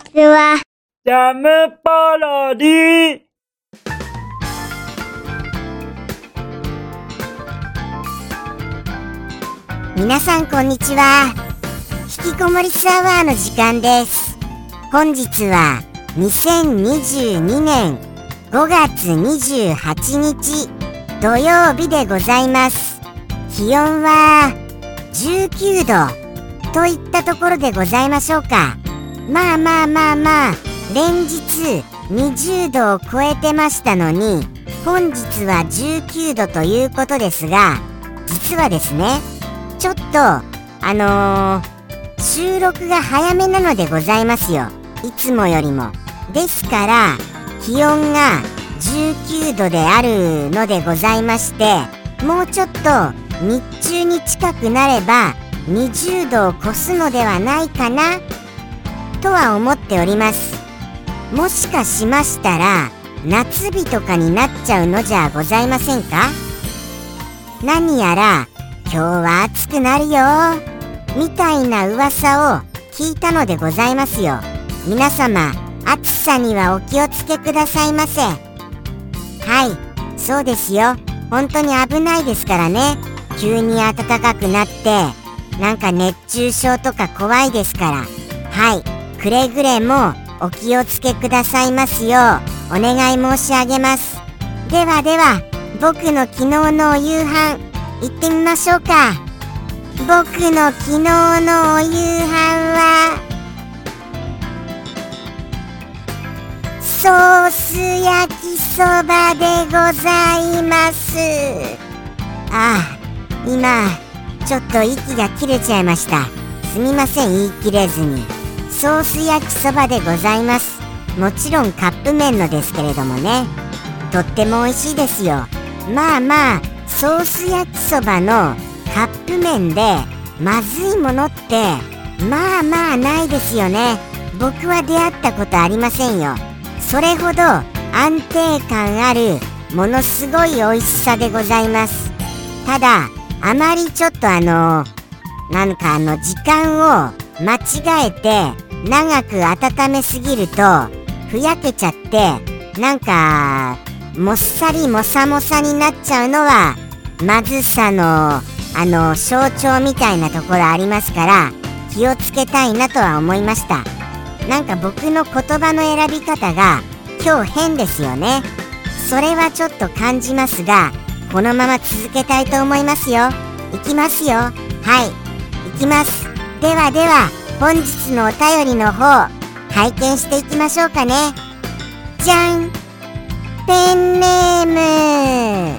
ちは。ジャムパロディ皆さんこんにちは。引きこもりスアワーの時間です。本日は2022年5月28日土曜日でございます。気温は19度といったところでございましょうかまあまあまあまあ。連日20度を超えてましたのに本日は19度ということですが実はですねちょっとあのー、収録が早めなのでございますよ。いつもよりも。ですから気温が19度であるのでございましてもうちょっと日中に近くなれば20度を超すのではないかなとは思っております。もしかしましたら夏日とかになっちゃうのじゃございませんか？何やら今日は暑くなるよ。みたいな噂を聞いたのでございますよ。皆様暑さにはお気をつけくださいませ。はいそうですよ。本当に危ないですからね。急に暖かくなってなんか熱中症とか怖いですから。はい。くれぐれもお気をつけくださいますようお願い申し上げます。ではでは僕の昨日のお夕飯行ってみましょうか。僕の昨日のお夕飯はソース焼きそばでございます。ああ今ちょっと息が切れちゃいました。すみません言い切れずに。ソース焼きそばでございます。もちろんカップ麺のですけれどもね。とっても美味しいですよ。まあまあソース焼きそばのカップ麺でまずいものってまあまあないですよね。僕は出会ったことありませんよ。それほど安定感あるものすごい美味しさでございます。ただあまりちょっとあのなんかあの時間を間違えて長く温めすぎるとふやけちゃってなんかもっさりもさもさになっちゃうのはまずさのあの象徴みたいなところありますから気をつけたいなとは思いました。なんか僕の言葉の選び方が今日変ですよね。それはちょっと感じますがこのまま続けたいと思いますよ。いきますよ。はい。行きます。ではでは本日のお便りの方拝見していきましょうかね。じゃん。ペンネーム。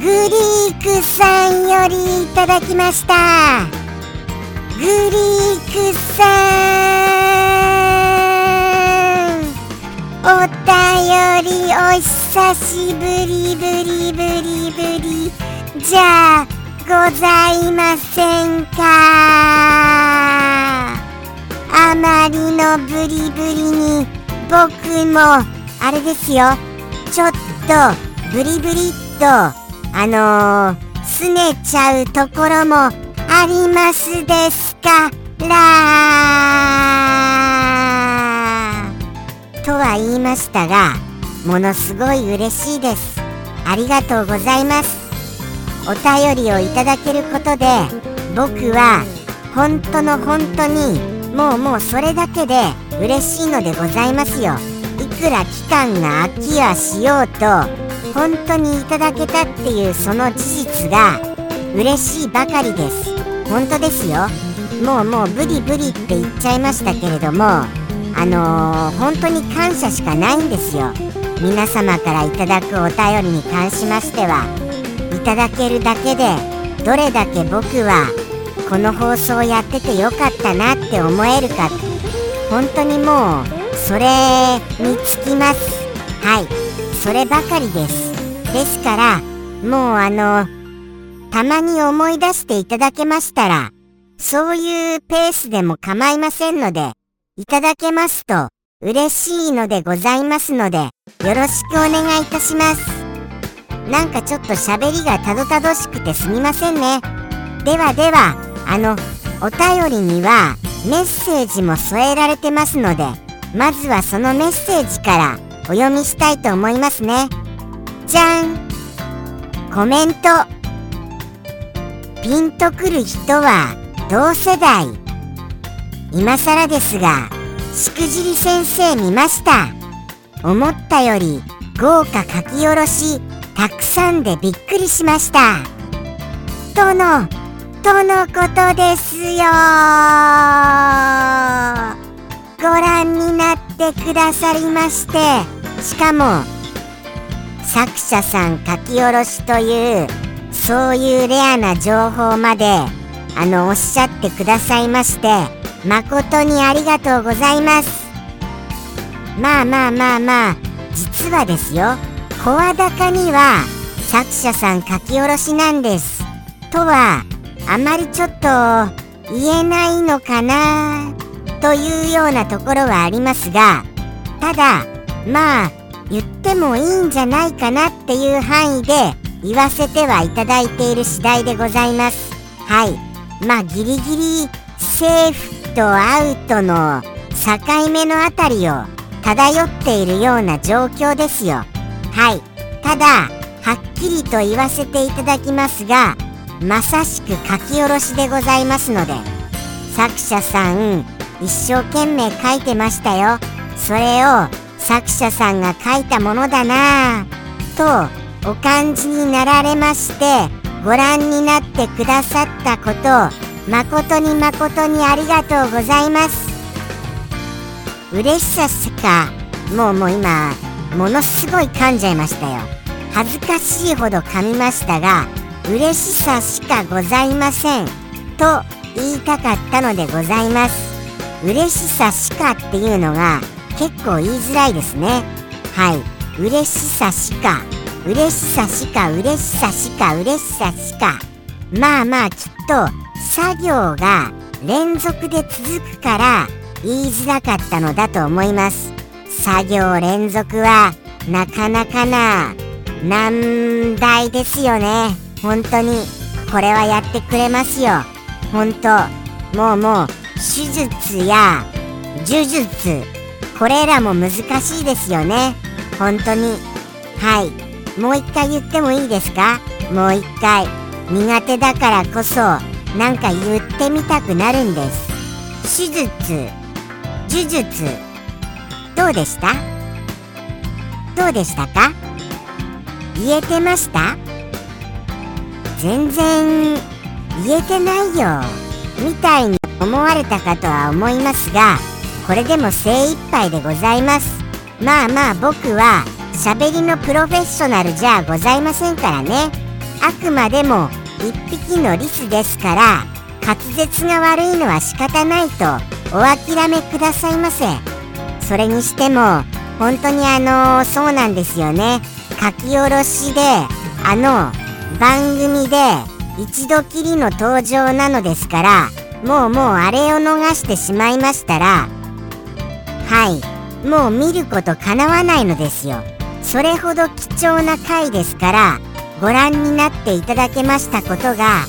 グリークさんよりいただきました。グリークさん。お便りお久しぶりぶりぶりぶり。じゃあございませんか？あまりのブリブリに僕もあれですよ。ちょっとブリブリっとあのー、すねちゃうところもありますですから。とは言いましたがものすごい嬉しいです。ありがとうございます。お便りをいただけることで僕は本当の本当にもうもうそれだけで嬉しいのでございますよ。いくら期間が空きはしようと本当にいただけたっていうその事実が嬉しいばかりです。本当ですよ。もうもうブリブリって言っちゃいましたけれどもあのー、本当に感謝しかないんですよ。皆様からいただくお便りに関しましては。いただけるだけでどれだけ僕はこの放送やっててよかったなって思えるか。本当にもうそれにつきます。はい。そればかりです。ですからもうあのたまに思い出していただけましたらそういうペースでも構いませんのでいただけますと嬉しいのでございますのでよろしくお願いいたします。なんかちょっと喋りがたどたどしくてすみませんね。ではではあのお便りにはメッセージも添えられてますのでまずはそのメッセージからお読みしたいと思いますね。じゃん。コメント。ピンとくる人は同世代。今更ですがしくじり先生見ました。思ったより豪華書き下ろし。たくさんでびっくりしました。とのとのことですよ。ご覧になってくださりまして。しかも作者さん書き下ろしというそういうレアな情報まであのおっしゃってくださいまして誠にありがとうございます。まあまあまあまあ実はですよ。声高には作者さん書き下ろしなんです。とはあまりちょっと言えないのかなというようなところはありますがただまあ言ってもいいんじゃないかなっていう範囲で言わせてはいただいている次第でございます。はい。まあギリギリセーフとアウトの境目のあたりを漂っているような状況ですよ。はい。ただはっきりと言わせていただきますがまさしく書き下ろしでございますので作者さん一生懸命書いてましたよ。それを作者さんが書いたものだなぁとお感じになられましてご覧になってくださったことを誠に誠にありがとうございます。嬉しさしかもうもう今ものすごい噛んじゃいましたよ。恥ずかしいほど噛みましたが嬉しさしかございません。と言いたかったのでございます。嬉しさしかっていうのが結構言いづらいですね。はい。嬉しさしか。嬉しさしか嬉しさしか嬉しさしか。まあまあきっと作業が連続で続くから言いづらかったのだと思います。作業連続はなかなかな難題ですよね。本当にこれはやってくれますよ。本当もうもう手術や呪術これらも難しいですよね。本当に。はい。もう一回言ってもいいですか？もう一回。苦手だからこそなんか言ってみたくなるんです。手術呪術。どうでした？どうでしたか？言えてました？全然言えてないよみたいに思われたかとは思いますがこれでも精一杯でございます。まあまあ僕は喋りのプロフェッショナルじゃございませんからね。あくまでも一匹のリスですから滑舌が悪いのは仕方ないとお諦めくださいませ。それにしても本当にあのそうなんですよね。書き下ろしであの番組で一度きりの登場なのですからもうもうあれを逃してしまいましたらはい。もう見ることかなわないのですよ。それほど貴重な回ですからご覧になっていただけましたことが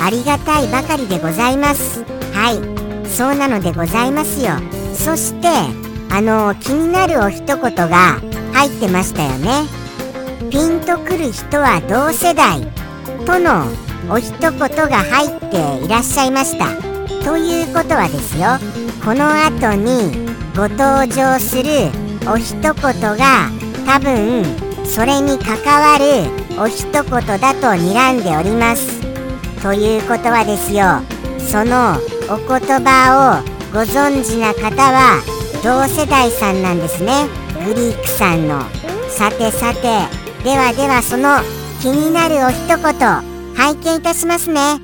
ありがたいばかりでございます。はい。そうなのでございますよ。そしてあの気になるお一言が入ってましたよね。ピンとくる人は同世代とのお一言が入っていらっしゃいました。ということはですよ。この後にご登場するお一言が多分それに関わるお一言だと睨んでおります。ということはですよ。そのお言葉をご存知な方は同世代さんなんですねグリークさんのさてさてではではその気になるお一言拝見いたしますね。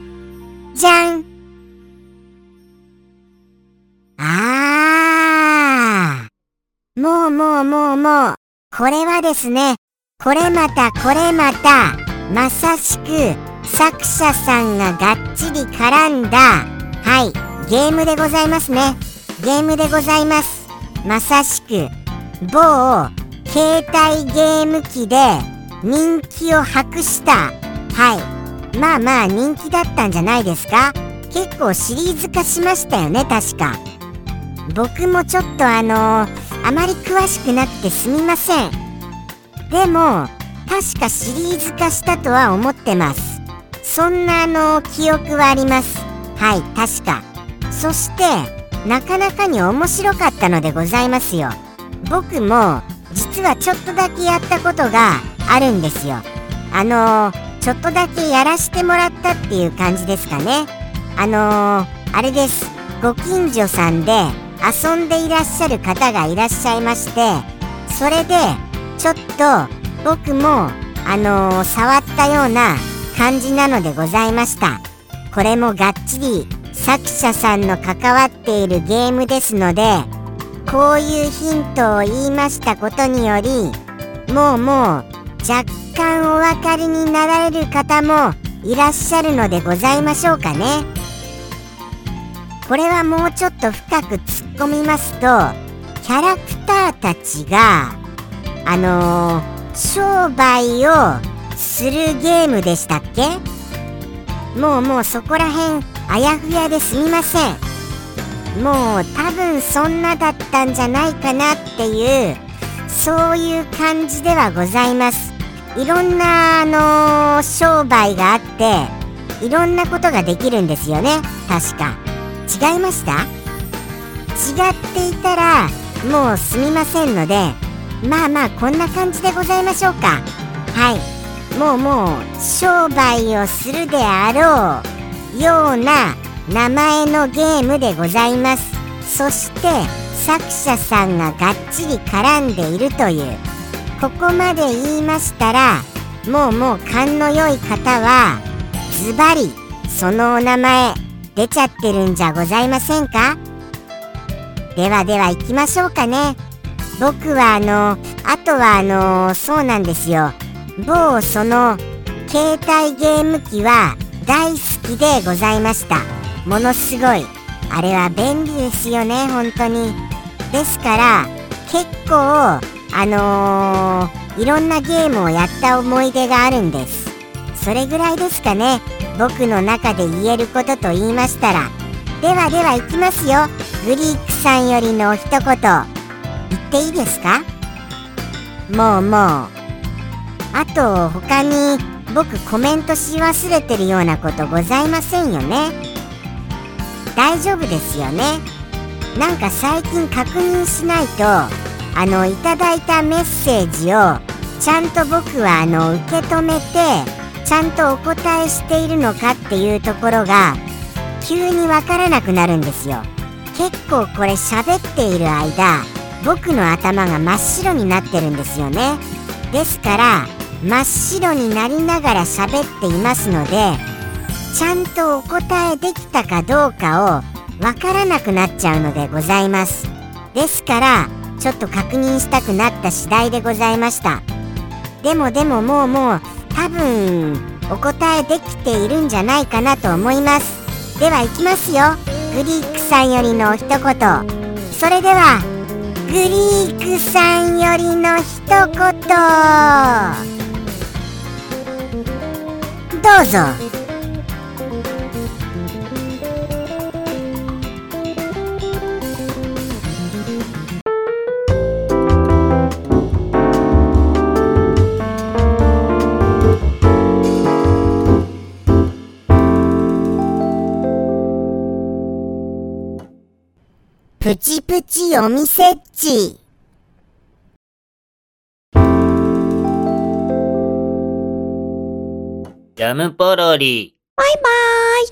じゃんあー。もうもうもうもう、これはですね、これまたこれまた、まさしく作者さんががっちり絡んだ、はい、ゲームでございますね。ゲームでございます。まさしく、某携帯ゲーム機で人気を博した、はい、まあまあ人気だったんじゃないですか。結構シリーズ化しましたよね確か。僕もちょっとあのあまり詳しくなくてすみません。でも確かシリーズ化したとは思ってます。そんなあの記憶はあります。はい確か。そしてなかなかに面白かったのでございますよ。僕も実はちょっとだけやったことがあるんですよ。あのちょっとだけやらしてもらったっていう感じですかね。あのあれです。ご近所さんで遊んでいらっしゃる方がいらっしゃいましてそれでちょっと僕もあの触ったような感じなのでございました。これもがっちり作者さんの関わっているゲームですのでこういうヒントを言いましたことによりもうもう若干お分かりになられる方もいらっしゃるのでございましょうかね。これはもうちょっと深く突っ込みますとキャラクターたちがあのー、商売をするゲームでしたっけ？もうもうそこら辺あやふやですみません。もう多分そんなだったんじゃないかなっていうそういう感じではございます。いろんなあの、商売があっていろんなことができるんですよね。確か。違いました？違っていたらもうすみませんのでまあまあこんな感じでございましょうか。はい。もうもう商売をするであろう。ような名前のゲームでございます。そして作者さんががっちり絡んでいるという。ここまで言いましたらもうもう勘の良い方はズバリそのお名前出ちゃってるんじゃございませんか？ではでは行きましょうかね。僕はあのあとはあのそうなんですよ。某その携帯ゲーム機は大好きでございました。ものすごい。あれは便利ですよね本当に。ですから結構あのー、いろんなゲームをやった思い出があるんです。それぐらいですかね。僕の中で言えることと言いましたら。ではでは行きますよ。グリークさんよりの一言。言っていいですか？もうもう。あと他に僕コメントし忘れてるようなことございませんよね。大丈夫ですよね。なんか最近確認しないとあのいただいたメッセージをちゃんと僕はあの受け止めてちゃんとお答えしているのかっていうところが急にわからなくなるんですよ。結構これ喋っている間僕の頭が真っ白になってるんですよね。ですから真っ白になりながら喋っていますのでちゃんとお答えできたかどうかをわからなくなっちゃうのでございます。ですからちょっと確認したくなった次第でございました。でもでももうもう多分お答えできているんじゃないかなと思います。では行きますよ。グリークさんよりの一言。それではグリークさんよりの一言。どうぞプチプチお店っち。ジャムポロリ。バイバーイ。